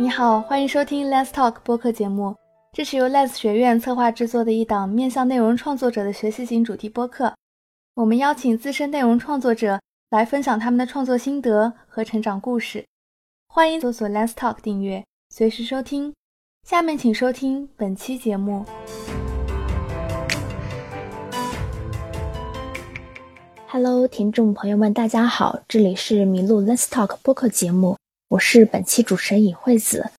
你好，欢迎收听 Let's Talk 播客节目。这是由 Let's 学院策划制作的一档面向内容创作者的学习型主题播客。我们邀请资深内容创作者来分享他们的创作心得和成长故事。欢迎搜索 Let's Talk 订阅，随时收听。下面请收听本期节目。Hello，听众朋友们，大家好，这里是麋鹿 Let's Talk 播客节目。我是本期主持人尹惠子。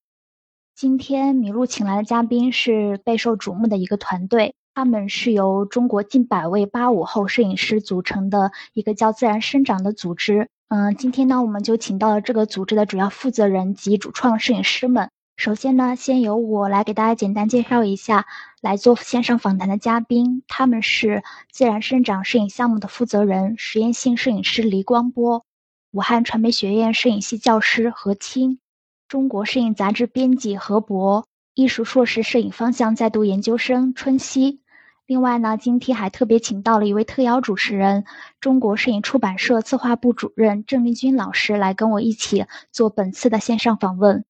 今天麋鹿请来的嘉宾是备受瞩目的一个团队，他们是由中国近百位八五后摄影师组成的一个叫“自然生长”的组织。嗯，今天呢，我们就请到了这个组织的主要负责人及主创摄影师们。首先呢，先由我来给大家简单介绍一下来做线上访谈的嘉宾，他们是“自然生长”摄影项目的负责人、实验性摄影师黎光波。武汉传媒学院摄影系教师何清，中国摄影杂志编辑何博，艺术硕士摄影方向在读研究生春熙。另外呢，今天还特别请到了一位特邀主持人，中国摄影出版社策划部主任郑丽君老师来跟我一起做本次的线上访问。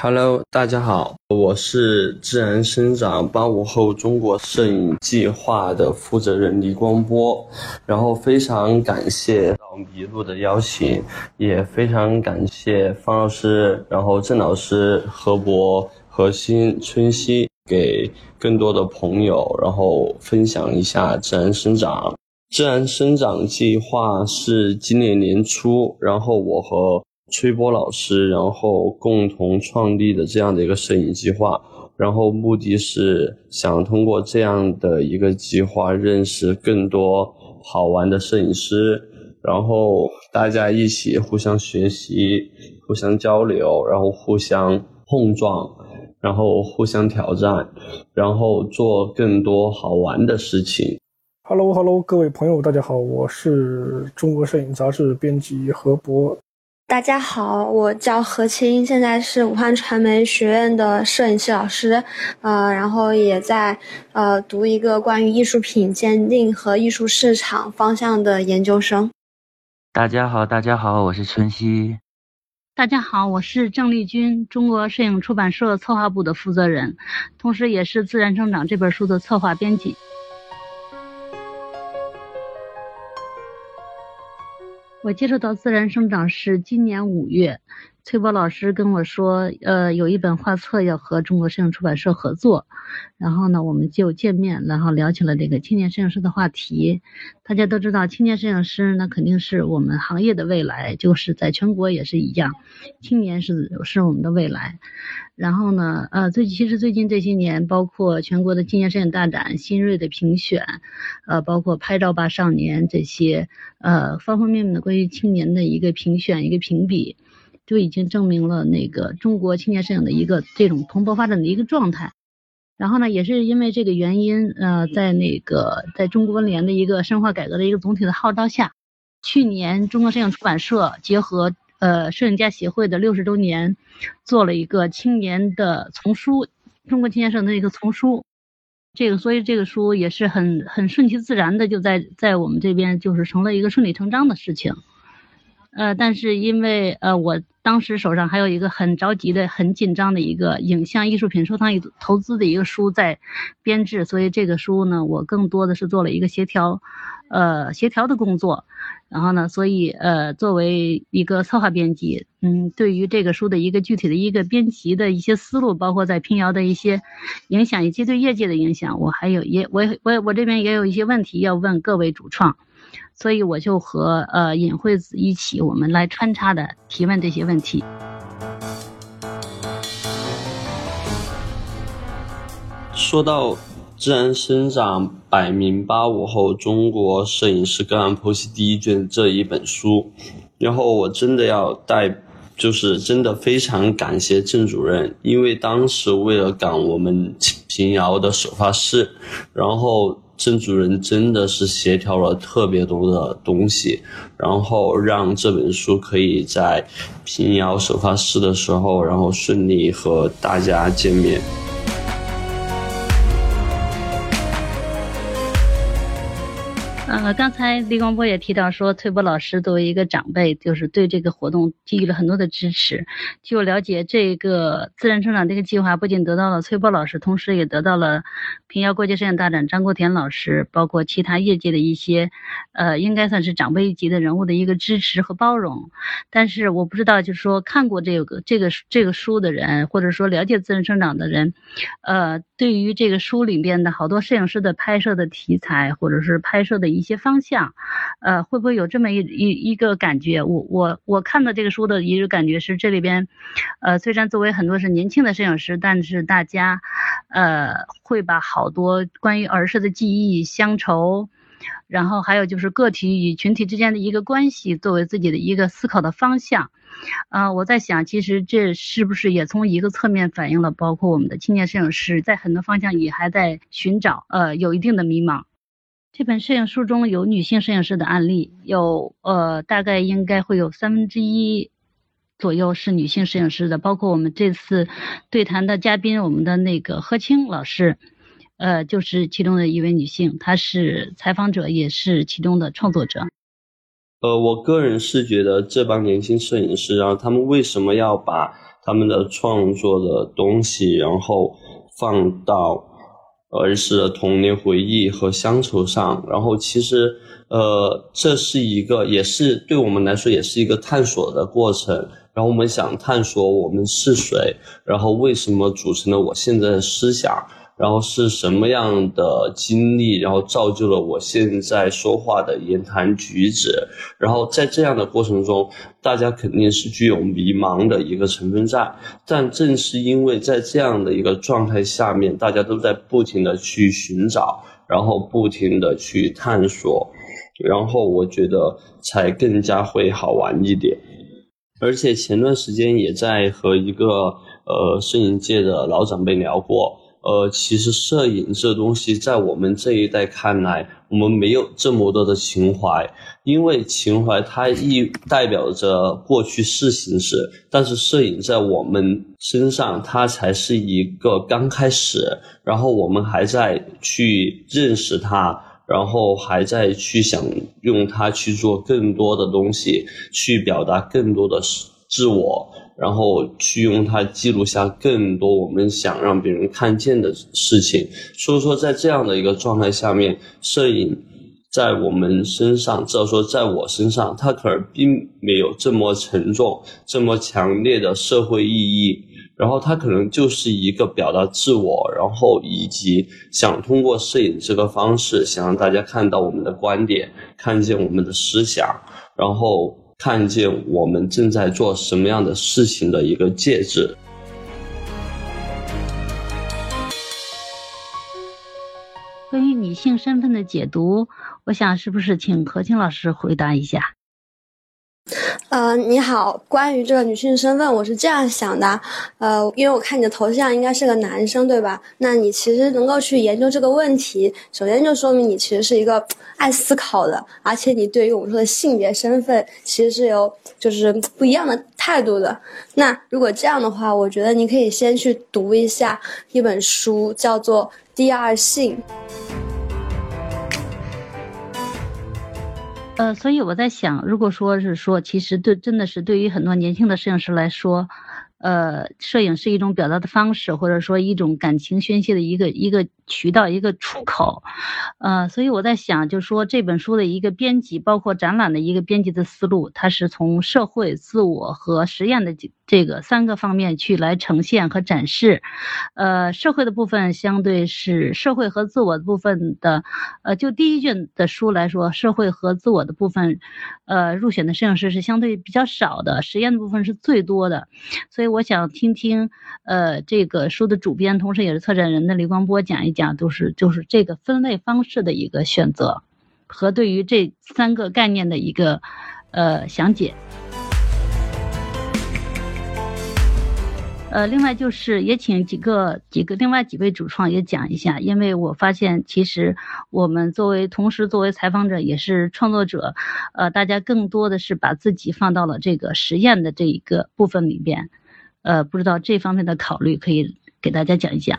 Hello，大家好，我是自然生长八五后中国摄影计划的负责人李光波，然后非常感谢到麋鹿的邀请，也非常感谢方老师，然后郑老师、何博、何鑫、春熙给更多的朋友，然后分享一下自然生长。自然生长计划是今年年初，然后我和崔波老师，然后共同创立的这样的一个摄影计划，然后目的是想通过这样的一个计划认识更多好玩的摄影师，然后大家一起互相学习、互相交流，然后互相碰撞，然后互相挑战，然后做更多好玩的事情。Hello，Hello，各位朋友，大家好，我是中国摄影杂志编辑何博。大家好，我叫何清，现在是武汉传媒学院的摄影系老师，呃，然后也在呃读一个关于艺术品鉴定和艺术市场方向的研究生。大家好，大家好，我是春熙。大家好，我是郑丽君，中国摄影出版社策划部的负责人，同时也是《自然生长》这本书的策划编辑。我接触到自然生长是今年五月，崔波老师跟我说，呃，有一本画册要和中国摄影出版社合作，然后呢，我们就见面，然后聊起了这个青年摄影师的话题。大家都知道，青年摄影师那肯定是我们行业的未来，就是在全国也是一样，青年是是我们的未来。然后呢，呃，最其实最近这些年，包括全国的青年摄影大展、新锐的评选，呃，包括拍照吧少年这些，呃，方方面面的关于青年的一个评选、一个评比，就已经证明了那个中国青年摄影的一个这种蓬勃发展的一个状态。然后呢，也是因为这个原因，呃，在那个在中国文联的一个深化改革的一个总体的号召下，去年中国摄影出版社结合。呃，摄影家协会的六十周年，做了一个青年的丛书，中国青年摄影的一个丛书。这个，所以这个书也是很很顺其自然的，就在在我们这边就是成了一个顺理成章的事情。呃，但是因为呃，我当时手上还有一个很着急的、很紧张的一个影像艺术品收藏与投资的一个书在编制，所以这个书呢，我更多的是做了一个协调，呃，协调的工作。然后呢，所以呃，作为一个策划编辑，嗯，对于这个书的一个具体的一个编辑的一些思路，包括在平遥的一些影响以及对业界的影响，我还有也我我我这边也有一些问题要问各位主创，所以我就和呃尹惠子一起，我们来穿插的提问这些问题。说到。自然生长百名八五后中国摄影师个案剖析第一卷这一本书，然后我真的要带，就是真的非常感谢郑主任，因为当时为了赶我们平遥的首发式，然后郑主任真的是协调了特别多的东西，然后让这本书可以在平遥首发式的时候，然后顺利和大家见面。呃，刚才李光波也提到说，崔波老师作为一个长辈，就是对这个活动给予了很多的支持。据我了解，这个自然成长这个计划不仅得到了崔波老师，同时也得到了平遥国际摄影大展张国田老师，包括其他业界的一些，呃，应该算是长辈级的人物的一个支持和包容。但是我不知道，就是说看过这个这个这个书的人，或者说了解自然生长的人，呃，对于这个书里边的好多摄影师的拍摄的题材，或者是拍摄的。一些方向，呃，会不会有这么一一一个感觉？我我我看到这个书的一个感觉是，这里边，呃，虽然作为很多是年轻的摄影师，但是大家，呃，会把好多关于儿时的记忆、乡愁，然后还有就是个体与群体之间的一个关系，作为自己的一个思考的方向。啊，我在想，其实这是不是也从一个侧面反映了，包括我们的青年摄影师在很多方向也还在寻找，呃，有一定的迷茫。这本摄影书中有女性摄影师的案例，有呃大概应该会有三分之一左右是女性摄影师的，包括我们这次对谈的嘉宾，我们的那个何青老师，呃就是其中的一位女性，她是采访者，也是其中的创作者。呃，我个人是觉得这帮年轻摄影师，然后他们为什么要把他们的创作的东西，然后放到。儿时的童年回忆和乡愁上，然后其实，呃，这是一个，也是对我们来说，也是一个探索的过程。然后我们想探索我们是谁，然后为什么组成了我现在的思想。然后是什么样的经历，然后造就了我现在说话的言谈举止。然后在这样的过程中，大家肯定是具有迷茫的一个成分在。但正是因为在这样的一个状态下面，大家都在不停的去寻找，然后不停的去探索，然后我觉得才更加会好玩一点。而且前段时间也在和一个呃摄影界的老长辈聊过。呃，其实摄影这东西在我们这一代看来，我们没有这么多的情怀，因为情怀它意代表着过去式形式，但是摄影在我们身上，它才是一个刚开始，然后我们还在去认识它，然后还在去想用它去做更多的东西，去表达更多的自我。然后去用它记录下更多我们想让别人看见的事情，所以说在这样的一个状态下面，摄影在我们身上，至少说在我身上，它可能并没有这么沉重、这么强烈的社会意义。然后它可能就是一个表达自我，然后以及想通过摄影这个方式，想让大家看到我们的观点，看见我们的思想，然后。看见我们正在做什么样的事情的一个戒指。关于女性身份的解读，我想是不是请何青老师回答一下？呃，你好，关于这个女性身份，我是这样想的，呃，因为我看你的头像应该是个男生，对吧？那你其实能够去研究这个问题，首先就说明你其实是一个爱思考的，而且你对于我们说的性别身份其实是有就是不一样的态度的。那如果这样的话，我觉得你可以先去读一下一本书，叫做《第二性》。呃，所以我在想，如果说是说，其实对，真的是对于很多年轻的摄影师来说。呃，摄影是一种表达的方式，或者说一种感情宣泄的一个一个渠道、一个出口。呃，所以我在想，就是说这本书的一个编辑，包括展览的一个编辑的思路，它是从社会、自我和实验的这个三个方面去来呈现和展示。呃，社会的部分相对是社会和自我的部分的。呃，就第一卷的书来说，社会和自我的部分，呃，入选的摄影师是相对比较少的，实验的部分是最多的，所以。我想听听，呃，这个书的主编，同时也是策展人的李光波讲一讲，都是就是这个分类方式的一个选择，和对于这三个概念的一个呃详解。呃，另外就是也请几个几个另外几位主创也讲一下，因为我发现其实我们作为同时作为采访者也是创作者，呃，大家更多的是把自己放到了这个实验的这一个部分里边。呃，不知道这方面的考虑，可以给大家讲一讲。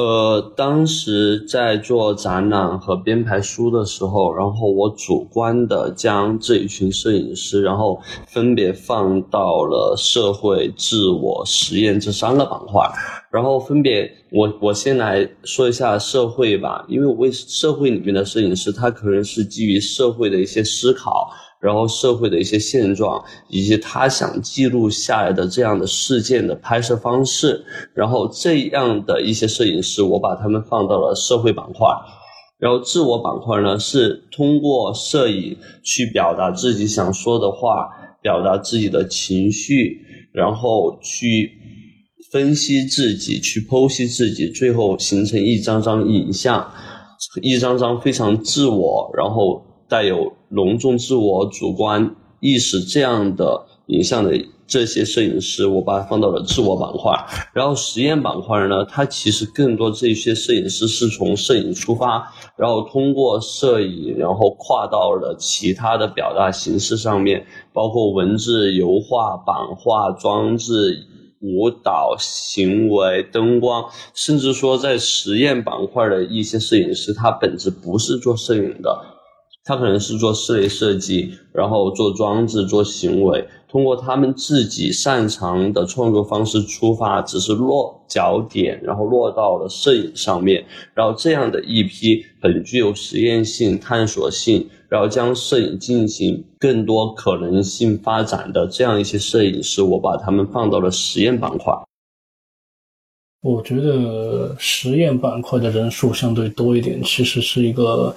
呃，当时在做展览和编排书的时候，然后我主观的将这一群摄影师，然后分别放到了社会、自我、实验这三个板块，然后分别我我先来说一下社会吧，因为我为社会里面的摄影师，他可能是基于社会的一些思考。然后社会的一些现状，以及他想记录下来的这样的事件的拍摄方式，然后这样的一些摄影师，我把他们放到了社会板块。然后自我板块呢，是通过摄影去表达自己想说的话，表达自己的情绪，然后去分析自己，去剖析自己，最后形成一张张影像，一张张非常自我，然后。带有隆重自我主观意识这样的影像的这些摄影师，我把它放到了自我板块。然后实验板块呢，它其实更多这些摄影师是从摄影出发，然后通过摄影，然后跨到了其他的表达形式上面，包括文字、油画、版画、装置、舞蹈、行为、灯光，甚至说在实验板块的一些摄影师，他本质不是做摄影的。他可能是做室内设计，然后做装置、做行为，通过他们自己擅长的创作方式出发，只是落脚点，然后落到了摄影上面，然后这样的一批很具有实验性、探索性，然后将摄影进行更多可能性发展的这样一些摄影师，我把他们放到了实验板块。我觉得实验板块的人数相对多一点，其实是一个，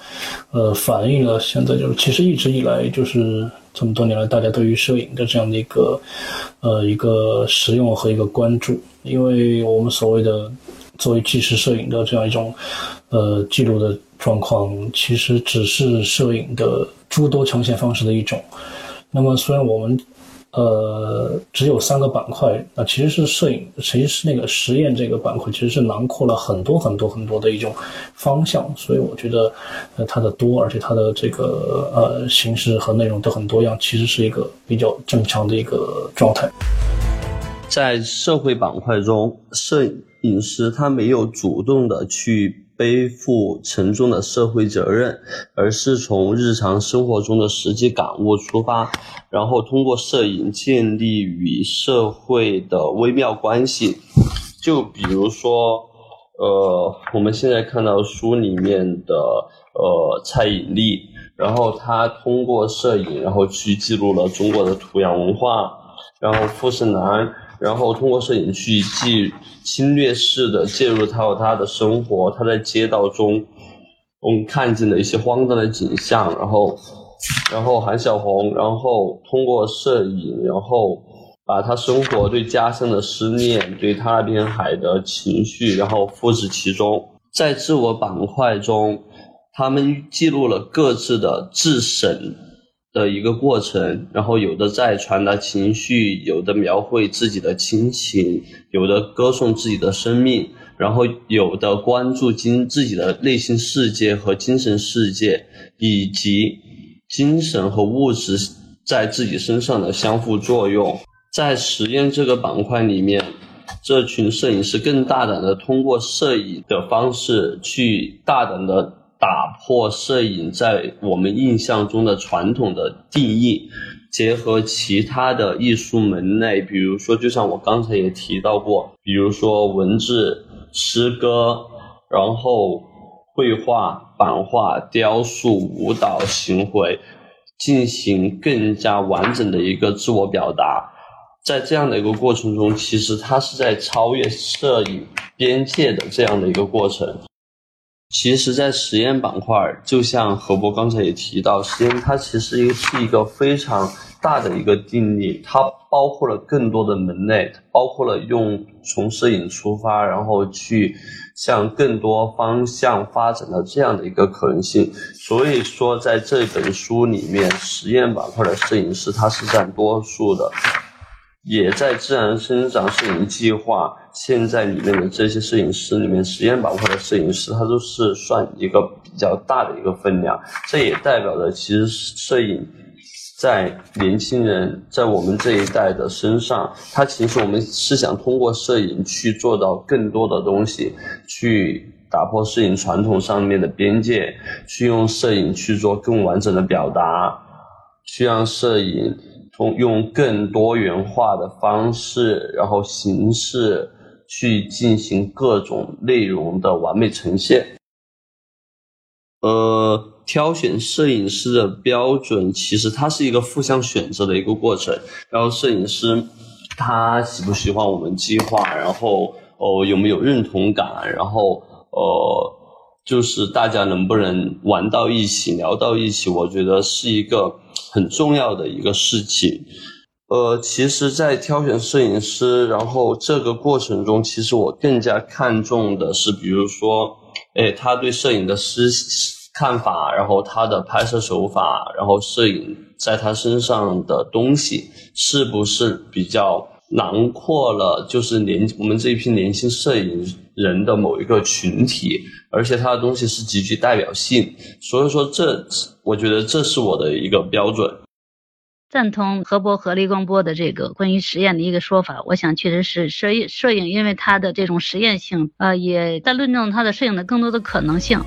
呃，反映了现在就是其实一直以来就是这么多年来大家对于摄影的这样的一个，呃，一个实用和一个关注。因为我们所谓的作为纪实摄影的这样一种，呃，记录的状况，其实只是摄影的诸多呈现方式的一种。那么虽然我们。呃，只有三个板块，那其实是摄影，其实是那个实验这个板块，其实是囊括了很多很多很多的一种方向，所以我觉得，呃，它的多，而且它的这个呃形式和内容都很多样，其实是一个比较正常的一个状态。在社会板块中，摄影师他没有主动的去。背负沉重的社会责任，而是从日常生活中的实际感悟出发，然后通过摄影建立与社会的微妙关系。就比如说，呃，我们现在看到书里面的呃蔡颖丽，然后他通过摄影，然后去记录了中国的土洋文化，然后富士南。然后通过摄影去记侵略式的介入他和他的生活，他在街道中，我们看见的一些荒诞的景象。然后，然后韩小红，然后通过摄影，然后把他生活对家乡的思念，对他那边海的情绪，然后复制其中。在自我板块中，他们记录了各自的自省。的一个过程，然后有的在传达情绪，有的描绘自己的亲情，有的歌颂自己的生命，然后有的关注精自己的内心世界和精神世界，以及精神和物质在自己身上的相互作用。在实验这个板块里面，这群摄影师更大胆的通过摄影的方式去大胆的。打破摄影在我们印象中的传统的定义，结合其他的艺术门类，比如说，就像我刚才也提到过，比如说文字、诗歌，然后绘画、版画、雕塑、舞蹈、行为，进行更加完整的一个自我表达。在这样的一个过程中，其实它是在超越摄影边界的这样的一个过程。其实，在实验板块，就像何博刚才也提到，实验它其实一是一个非常大的一个定义，它包括了更多的门类，包括了用从摄影出发，然后去向更多方向发展的这样的一个可能性。所以说，在这本书里面，实验板块的摄影师他是占多数的。也在自然生长摄影计划现在里面的这些摄影师里面，实验板块的摄影师，他都是算一个比较大的一个分量。这也代表着，其实摄影在年轻人，在我们这一代的身上，它其实我们是想通过摄影去做到更多的东西，去打破摄影传统上面的边界，去用摄影去做更完整的表达，去让摄影通用更多元化的方式，然后形式去进行各种内容的完美呈现。呃。挑选摄影师的标准，其实它是一个互相选择的一个过程。然后摄影师他喜不喜欢我们计划，然后哦有没有认同感，然后呃就是大家能不能玩到一起，聊到一起，我觉得是一个很重要的一个事情。呃，其实，在挑选摄影师，然后这个过程中，其实我更加看重的是，比如说，哎，他对摄影的思。看法，然后他的拍摄手法，然后摄影在他身上的东西，是不是比较囊括了？就是年我们这一批年轻摄影人的某一个群体，而且他的东西是极具代表性。所以说，这我觉得这是我的一个标准。赞同何博和李光波的这个关于实验的一个说法。我想，确实是摄影摄影，因为它的这种实验性，呃，也在论证它的摄影的更多的可能性。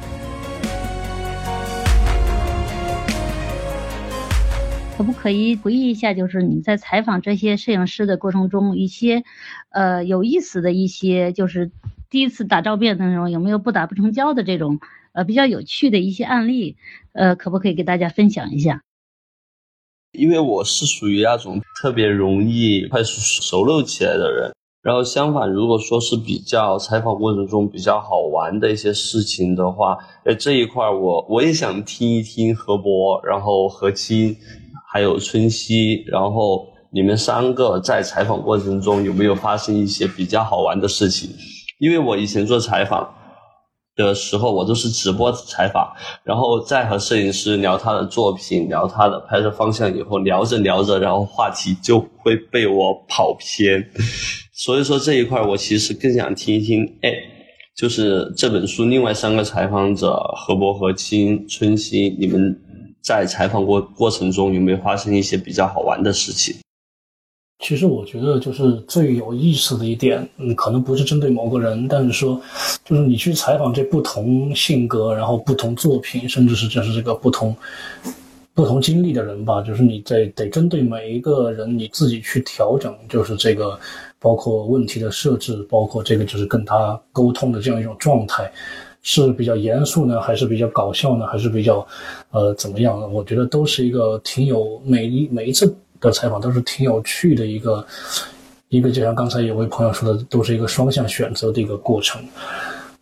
可不可以回忆一下，就是你在采访这些摄影师的过程中，一些，呃，有意思的一些，就是第一次打照片的那种，有没有不打不成交的这种，呃，比较有趣的一些案例，呃，可不可以给大家分享一下？因为我是属于那种特别容易快速熟络起来的人，然后相反，如果说是比较采访过程中比较好玩的一些事情的话，呃，这一块我我也想听一听何博，然后何清。还有春熙，然后你们三个在采访过程中有没有发生一些比较好玩的事情？因为我以前做采访的时候，我都是直播采访，然后再和摄影师聊他的作品，聊他的拍摄方向，以后聊着聊着，然后话题就会被我跑偏。所以说这一块，我其实更想听一听，哎，就是这本书另外三个采访者何博、何清、春熙，你们。在采访过过程中，有没有发生一些比较好玩的事情？其实我觉得，就是最有意思的一点，嗯，可能不是针对某个人，但是说，就是你去采访这不同性格，然后不同作品，甚至是就是这个不同不同经历的人吧，就是你得得针对每一个人，你自己去调整，就是这个包括问题的设置，包括这个就是跟他沟通的这样一种状态。是比较严肃呢，还是比较搞笑呢，还是比较，呃，怎么样呢？我觉得都是一个挺有每一每一次的采访都是挺有趣的一个一个，就像刚才有位朋友说的，都是一个双向选择的一个过程。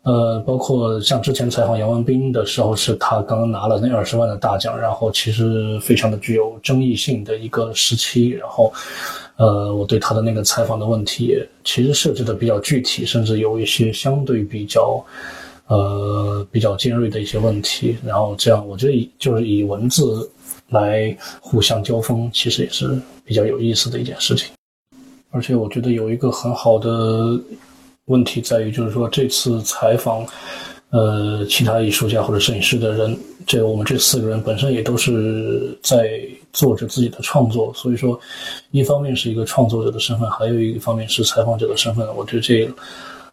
呃，包括像之前采访杨文斌的时候，是他刚刚拿了那二十万的大奖，然后其实非常的具有争议性的一个时期，然后，呃，我对他的那个采访的问题，其实设置的比较具体，甚至有一些相对比较。呃，比较尖锐的一些问题，然后这样，我觉得就是以文字来互相交锋，其实也是比较有意思的一件事情。而且我觉得有一个很好的问题在于，就是说这次采访，呃，其他艺术家或者摄影师的人，这我们这四个人本身也都是在做着自己的创作，所以说，一方面是一个创作者的身份，还有一方面是采访者的身份，我觉得这。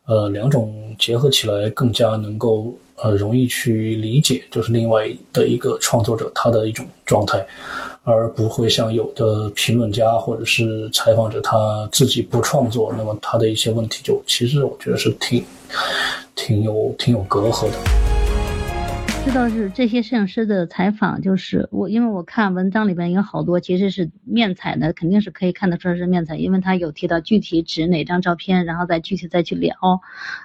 呃，两种结合起来更加能够呃容易去理解，就是另外的一个创作者他的一种状态，而不会像有的评论家或者是采访者他自己不创作，那么他的一些问题就其实我觉得是挺挺有挺有隔阂的。知道是这些摄影师的采访，就是我，因为我看文章里边有好多其实是面采的，肯定是可以看得出来是面采，因为他有提到具体指哪张照片，然后再具体再去聊。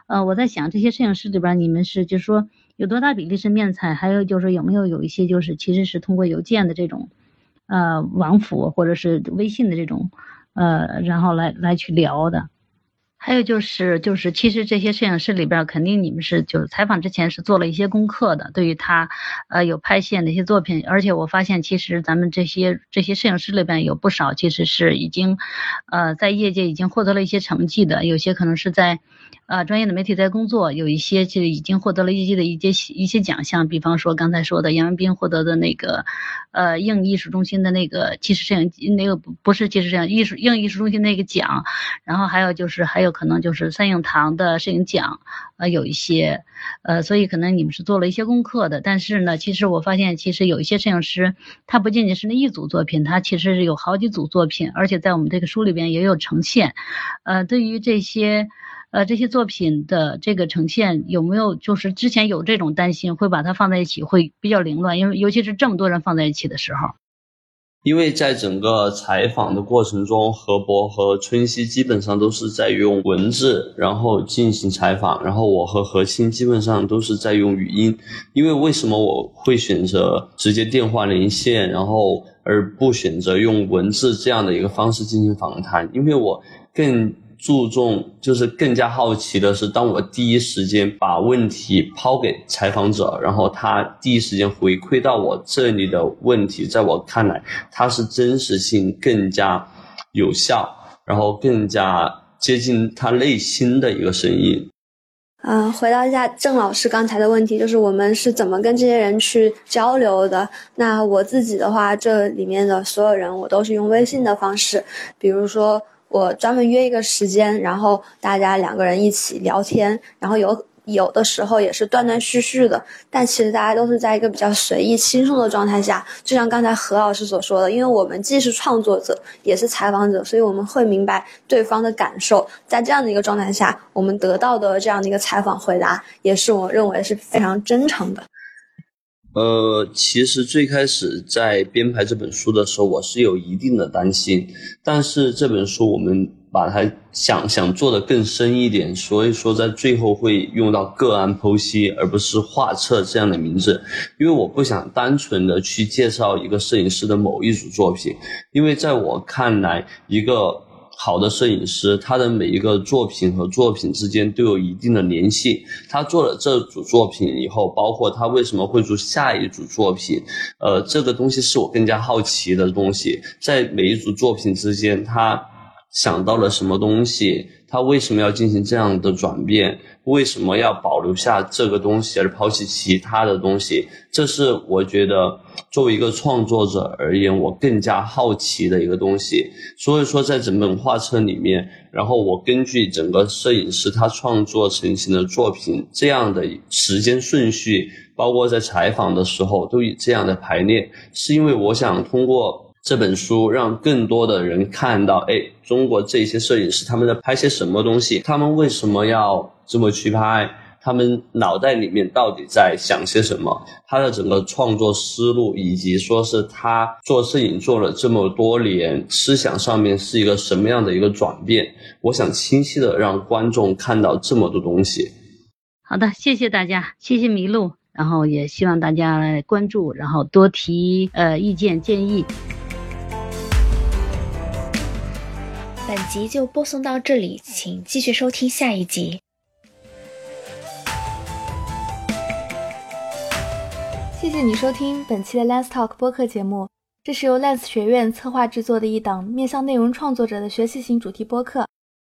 呃，我在想这些摄影师里边，你们是就是说有多大比例是面采，还有就是有没有有一些就是其实是通过邮件的这种，呃，网府或者是微信的这种，呃，然后来来去聊的。还有就是，就是其实这些摄影师里边，肯定你们是就是采访之前是做了一些功课的，对于他，呃，有拍现的一些作品。而且我发现，其实咱们这些这些摄影师里边有不少，其实是已经，呃，在业界已经获得了一些成绩的。有些可能是在，啊，专业的媒体在工作，有一些其实已经获得了一些的一些一些奖项，比方说刚才说的杨文斌获得的那个，呃，硬艺术中心的那个纪实摄影，那个不是纪实摄影艺术硬艺术中心那个奖，然后还有就是还有可能就是三影堂的摄影奖，呃，有一些，呃，所以可能你们是做了一些功课的，但是呢，其实我发现其实有一些摄影师，他不仅仅是那一组作品，他其实是有好几组作品，而且在我们这个书里边也有呈现，呃，对于这些。呃，这些作品的这个呈现有没有就是之前有这种担心，会把它放在一起会比较凌乱，因为尤其是这么多人放在一起的时候。因为在整个采访的过程中，何博和春熙基本上都是在用文字，然后进行采访，然后我和何清基本上都是在用语音。因为为什么我会选择直接电话连线，然后而不选择用文字这样的一个方式进行访谈？因为我更。注重就是更加好奇的是，当我第一时间把问题抛给采访者，然后他第一时间回馈到我这里的问题，在我看来，它是真实性更加有效，然后更加接近他内心的一个声音。嗯，回答一下郑老师刚才的问题，就是我们是怎么跟这些人去交流的？那我自己的话，这里面的所有人，我都是用微信的方式，比如说。我专门约一个时间，然后大家两个人一起聊天，然后有有的时候也是断断续续的，但其实大家都是在一个比较随意轻松的状态下。就像刚才何老师所说的，因为我们既是创作者，也是采访者，所以我们会明白对方的感受。在这样的一个状态下，我们得到的这样的一个采访回答，也是我认为是非常真诚的。呃，其实最开始在编排这本书的时候，我是有一定的担心。但是这本书我们把它想想做的更深一点，所以说在最后会用到个案剖析，而不是画册这样的名字，因为我不想单纯的去介绍一个摄影师的某一组作品，因为在我看来，一个。好的摄影师，他的每一个作品和作品之间都有一定的联系。他做了这组作品以后，包括他为什么会做下一组作品，呃，这个东西是我更加好奇的东西。在每一组作品之间，他想到了什么东西？他为什么要进行这样的转变？为什么要保留下这个东西而抛弃其他的东西？这是我觉得作为一个创作者而言，我更加好奇的一个东西。所以说，在整本画册里面，然后我根据整个摄影师他创作成型的作品这样的时间顺序，包括在采访的时候都以这样的排列，是因为我想通过。这本书让更多的人看到，哎，中国这些摄影师他们在拍些什么东西？他们为什么要这么去拍？他们脑袋里面到底在想些什么？他的整个创作思路，以及说是他做摄影做了这么多年，思想上面是一个什么样的一个转变？我想清晰的让观众看到这么多东西。好的，谢谢大家，谢谢麋鹿，然后也希望大家来关注，然后多提呃意见建议。本集就播送到这里，请继续收听下一集。谢谢你收听本期的 Let's Talk 播客节目，这是由 Let's 学院策划制作的一档面向内容创作者的学习型主题播客。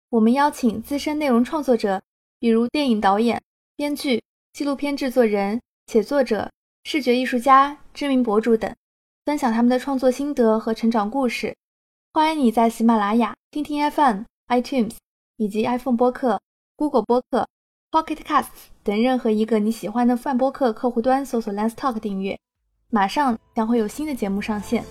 我们邀请资深内容创作者，比如电影导演、编剧、纪录片制作人、写作者、视觉艺术家、知名博主等，分享他们的创作心得和成长故事。欢迎你在喜马拉雅、听听 FM、iTunes 以及 iPhone 播客、Google 播客、Pocket Casts 等任何一个你喜欢的泛播客客户端搜索 “Lens Talk 订阅，马上将会有新的节目上线。